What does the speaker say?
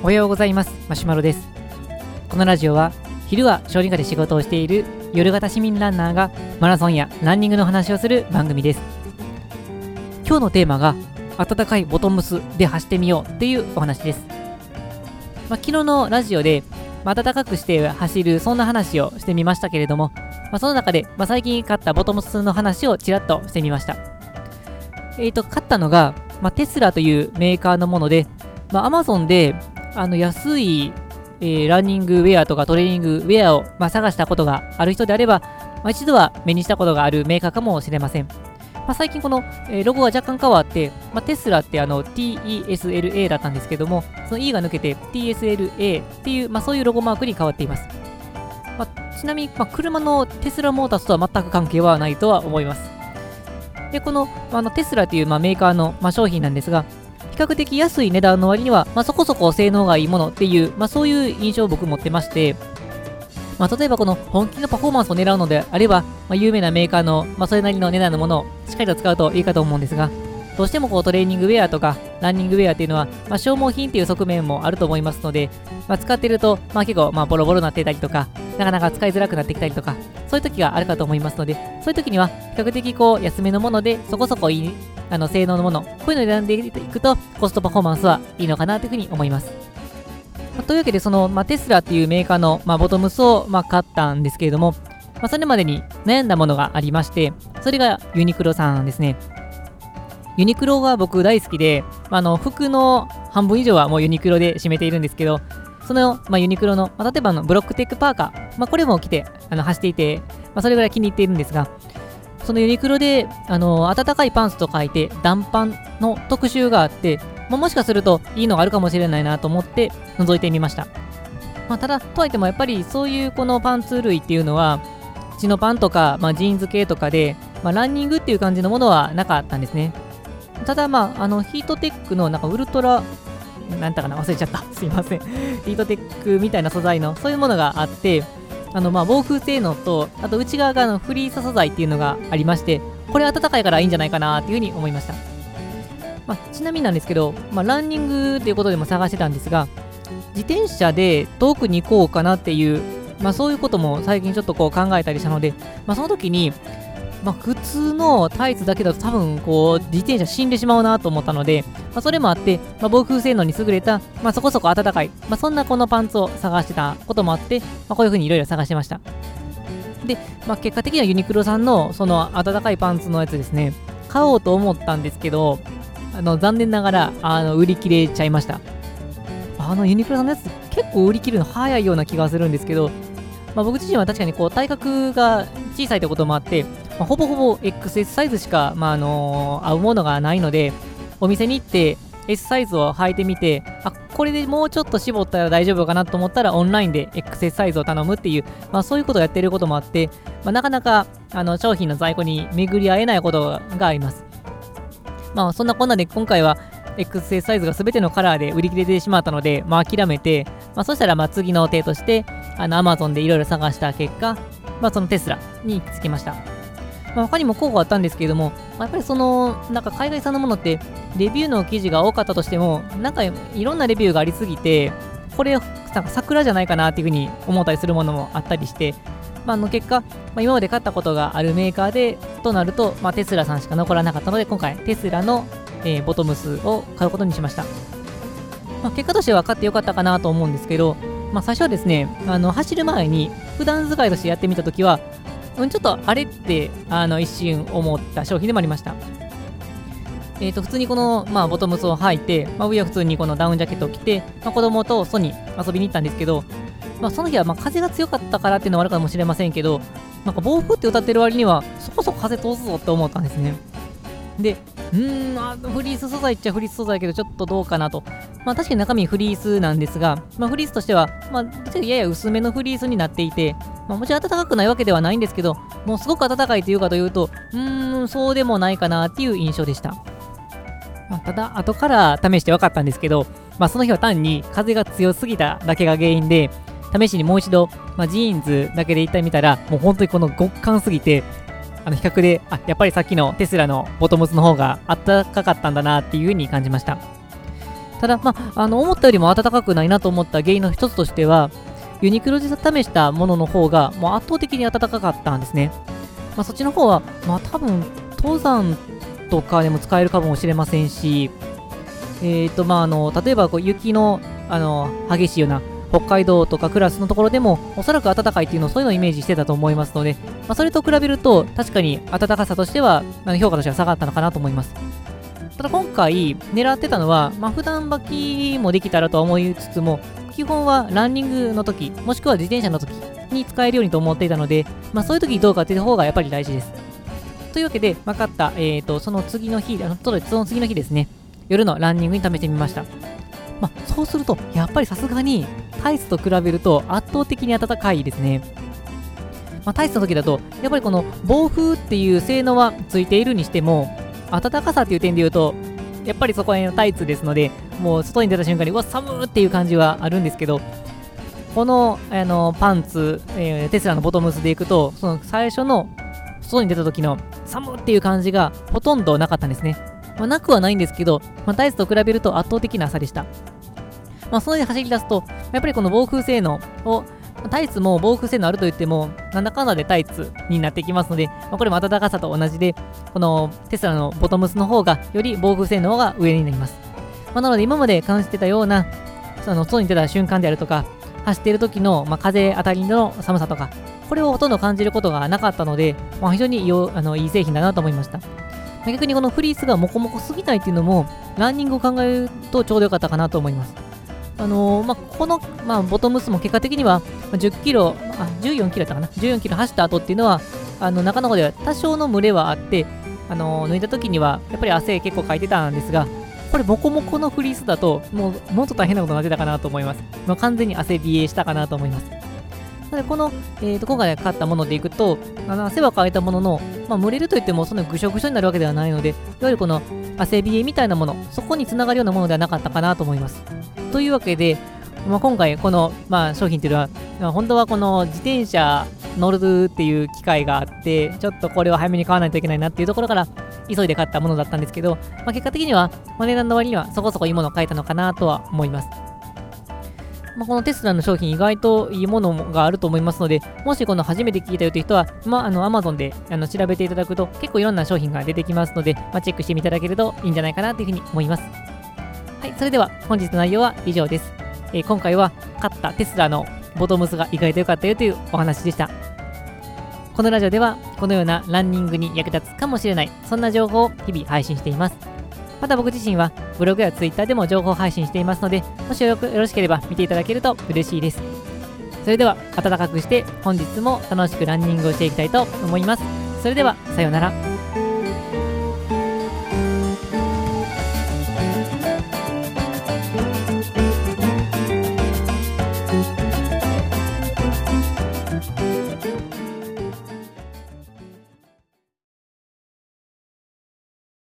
おはようございます。マシュマロです。このラジオは昼は小児科で仕事をしている夜型市民ランナーがマラソンやランニングの話をする番組です。今日のテーマが暖かいボトムスで走ってみようっていうお話です、まあ、昨日のラジオで、まあ、暖かくして走るそんな話をしてみましたけれども、まあ、その中で、まあ最近買ったボトムスの話をちらっとしてみました。えっ、ー、と買ったのが、まテスラというメーカーのもので、まあ、Amazon であの安い、えー、ランニングウェアとかトレーニングウェアを、まあ、探したことがある人であれば、まあ、一度は目にしたことがあるメーカーかもしれません。まあ、最近この、えー、ロゴが若干変わって、まあ、テスラってあの TESLA だったんですけども、その E が抜けて TSLA っていう、まあ、そういうロゴマークに変わっています。まあ、ちなみに、まあ、車のテスラモータースとは全く関係はないとは思います。で、このあのテスラという、まあ、メーカーの、まあ、商品なんですが、較的安い値段の割には、まあ、そこそこ性能がいいものっていう、まあ、そういう印象を僕持ってまして、まあ、例えばこの本気のパフォーマンスを狙うのであれば、まあ、有名なメーカーの、まあ、それなりの値段のものをしっかりと使うといいかと思うんですが、どうしてもこうトレーニングウェアとかランニングウェアっていうのは、まあ、消耗品っていう側面もあると思いますので、まあ、使ってると、まあ、結構まあボロボロになってたりとか、なかなか使いづらくなってきたりとか、そういう時があるかと思いますので、そういう時には比較的こう安めのものでそこそこいいあの性能のもの、こういうのを選んでいくとコストパフォーマンスはいいのかなというふうに思います。まあ、というわけで、その、まあ、テスラっていうメーカーの、まあ、ボトムスを、まあ、買ったんですけれども、まあ、それまでに悩んだものがありまして、それがユニクロさんですね。ユニクロが僕大好きで、あの服の半分以上はもうユニクロで占めているんですけど、その、まあ、ユニクロの、まあ、例えばのブロックテックパーカー、まあ、これも着てあの走っていて、まあ、それぐらい気に入っているんですが、そのユニクロで、あの暖かいパンツと書いて、暖パンの特集があって、まあ、もしかするといいのがあるかもしれないなと思って覗いてみました。まあ、ただ、とはいってもやっぱりそういうこのパンツ類っていうのは、チノパンとか、まあ、ジーンズ系とかで、まあ、ランニングっていう感じのものはなかったんですね。ただ、まあ、あの、ヒートテックのなんかウルトラ、なんだかな、忘れちゃった。すいません。ヒートテックみたいな素材の、そういうものがあって、あの、まあ、防風性能と、あと内側がのフリー素材っていうのがありまして、これ暖かいからいいんじゃないかなっていうふうに思いました。まあ、ちなみになんですけど、まあ、ランニングっていうことでも探してたんですが、自転車で遠くに行こうかなっていう、まあ、そういうことも最近ちょっとこう考えたりしたので、まあ、その時に、まあ、普通のタイツだけだと多分こう自転車死んでしまうなと思ったので、まあ、それもあって、まあ、防風性能に優れた、まあ、そこそこ暖かい、まあ、そんなこのパンツを探してたこともあって、まあ、こういうふうにいろいろ探してました。で、まあ、結果的にはユニクロさんのその暖かいパンツのやつですね、買おうと思ったんですけど、あの残念ながらあの売り切れちゃいました。あのユニクロさんのやつ結構売り切るの早いような気がするんですけど、まあ、僕自身は確かにこう体格が小さいということもあって、まあ、ほぼほぼ XS サイズしか、まああのー、合うものがないので、お店に行って S サイズを履いてみて、あ、これでもうちょっと絞ったら大丈夫かなと思ったらオンラインで XS サイズを頼むっていう、まあそういうことをやってることもあって、まあ、なかなかあの商品の在庫に巡り合えないことがあります。まあそんなこんなで今回は XS サイズが全てのカラーで売り切れてしまったので、まあ諦めて、まあそしたらまあ次の手として、あの Amazon でいろいろ探した結果、まあそのテスラにつきました。まあ、他にも候補あったんですけれども、まあ、やっぱりその、なんか海外産のものって、レビューの記事が多かったとしても、なんかいろんなレビューがありすぎて、これ、なんか桜じゃないかなっていうふうに思ったりするものもあったりして、まあ、の結果、まあ、今まで買ったことがあるメーカーで、となると、まあ、テスラさんしか残らなかったので、今回、テスラの、えー、ボトムスを買うことにしました。まあ、結果としては買ってよかったかなと思うんですけど、まあ、最初はですね、あの走る前に、普段使いとしてやってみたときは、うん、ちょっとあれってあの一瞬思った商品でもありました。えー、と普通にこの、まあ、ボトムスを履いて、まあ、上は普通にこのダウンジャケットを着て、まあ、子供と外に遊びに行ったんですけど、まあ、その日はまあ風が強かったからっていうのはあるかもしれませんけど、なんか暴風って歌ってる割にはそこそこ風通すぞって思ったんですね。で、ーん、あフリース素材っちゃフリース素材だけど、ちょっとどうかなと。まあ確かに中身フリースなんですが、まあフリースとしては、まあやや薄めのフリースになっていて、まあもちろん暖かくないわけではないんですけど、もうすごく暖かいというかというと、うーん、そうでもないかなっていう印象でした。まあ、ただ、後から試して分かったんですけど、まあその日は単に風が強すぎただけが原因で、試しにもう一度、まあ、ジーンズだけで行ってみたら、もう本当にこの極寒すぎて、あの比較で、あ、やっぱりさっきのテスラのボトムズの方があったかかったんだなっていう風に感じました。ただ、まあ、あの思ったよりも暖かくないなと思った原因の一つとしては、ユニクロで試したものの方がもう圧倒的に暖かかったんですね。まあ、そっちの方は、まあ、多分登山とかでも使えるかもしれませんし、えーとまあ、あの例えばこう雪のあの激しいような北海道とかクラスのところでもおそらく暖かいっていうのをそういうのをイメージしてたと思いますので、まあ、それと比べると確かに暖かさとしては評価としては下がったのかなと思います。ただ今回狙ってたのは、まあ、普段履きもできたらと思いつつも基本はランニングの時もしくは自転車の時に使えるようにと思っていたので、まあ、そういう時にどうかっていう方がやっぱり大事です。というわけで分かった、えーと、その次の日あのその次の日ですね夜のランニングに試してみました。まあ、そうすると、やっぱりさすがにタイツと比べると圧倒的に暖かいですね。まあ、タイツの時だと、やっぱりこの暴風っていう性能はついているにしても、暖かさっていう点で言うと、やっぱりそこへのタイツですので、もう外に出た瞬間に、うわ、寒っていう感じはあるんですけど、このあのパンツ、えー、テスラのボトムスでいくと、その最初の外に出た時の寒っていう感じがほとんどなかったんですね。まあ、なくはないんですけど、まあ、タイツと比べると圧倒的な差でした。まあ、そので走り出すと、やっぱりこの防風性能を、タイツも防風性能あると言っても、なんだかんだでタイツになってきますので、まあ、これも暖かさと同じで、このテスラのボトムスの方が、より防風性能が上になります。まあ、なので、今まで感じてたような、その外に出た瞬間であるとか、走っている時の、まあ、風当たりの寒さとか、これをほとんど感じることがなかったので、まあ、非常にいいあのいい製品だなと思いました。逆にこのフリースがモコモコすぎないっていうのも、ランニングを考えるとちょうどよかったかなと思います。あのー、まあ、この、まあ、ボトムスも結果的には、10キロ、あ、14キロだったかな ?14 キロ走った後っていうのは、あの、中の方では多少の群れはあって、あのー、抜いた時には、やっぱり汗結構かいてたんですが、これ、モコモコのフリースだと、もう、もっと大変なことになってたかなと思います。もう完全に汗冷えしたかなと思います。なので、この、えーと、今回買ったものでいくと、あの汗はかいたものの、まあ、蒸れるといっても、そんなぐしょぐしょになるわけではないので、いわゆるこの汗冷えみたいなもの、そこにつながるようなものではなかったかなと思います。というわけで、まあ、今回、この、まあ、商品っていうのは、まあ、本当はこの自転車乗るっていう機会があって、ちょっとこれを早めに買わないといけないなっていうところから、急いで買ったものだったんですけど、まあ、結果的には、まあ、値段の割にはそこそこいいものを買えたのかなとは思います。まあ、このテスラの商品意外といいものがあると思いますので、もしこの初めて聞いたよという人は、まあ、あの Amazon であの調べていただくと結構いろんな商品が出てきますので、まあ、チェックしていただけるといいんじゃないかなというふうに思います。はい、それでは本日の内容は以上です。えー、今回は買ったテスラのボトムスが意外と良かったよというお話でした。このラジオではこのようなランニングに役立つかもしれない、そんな情報を日々配信しています。また僕自身はブログやツイッターでも情報配信していますので、もしよろしければ見ていただけると嬉しいです。それでは暖かくして本日も楽しくランニングをしていきたいと思います。それではさようなら。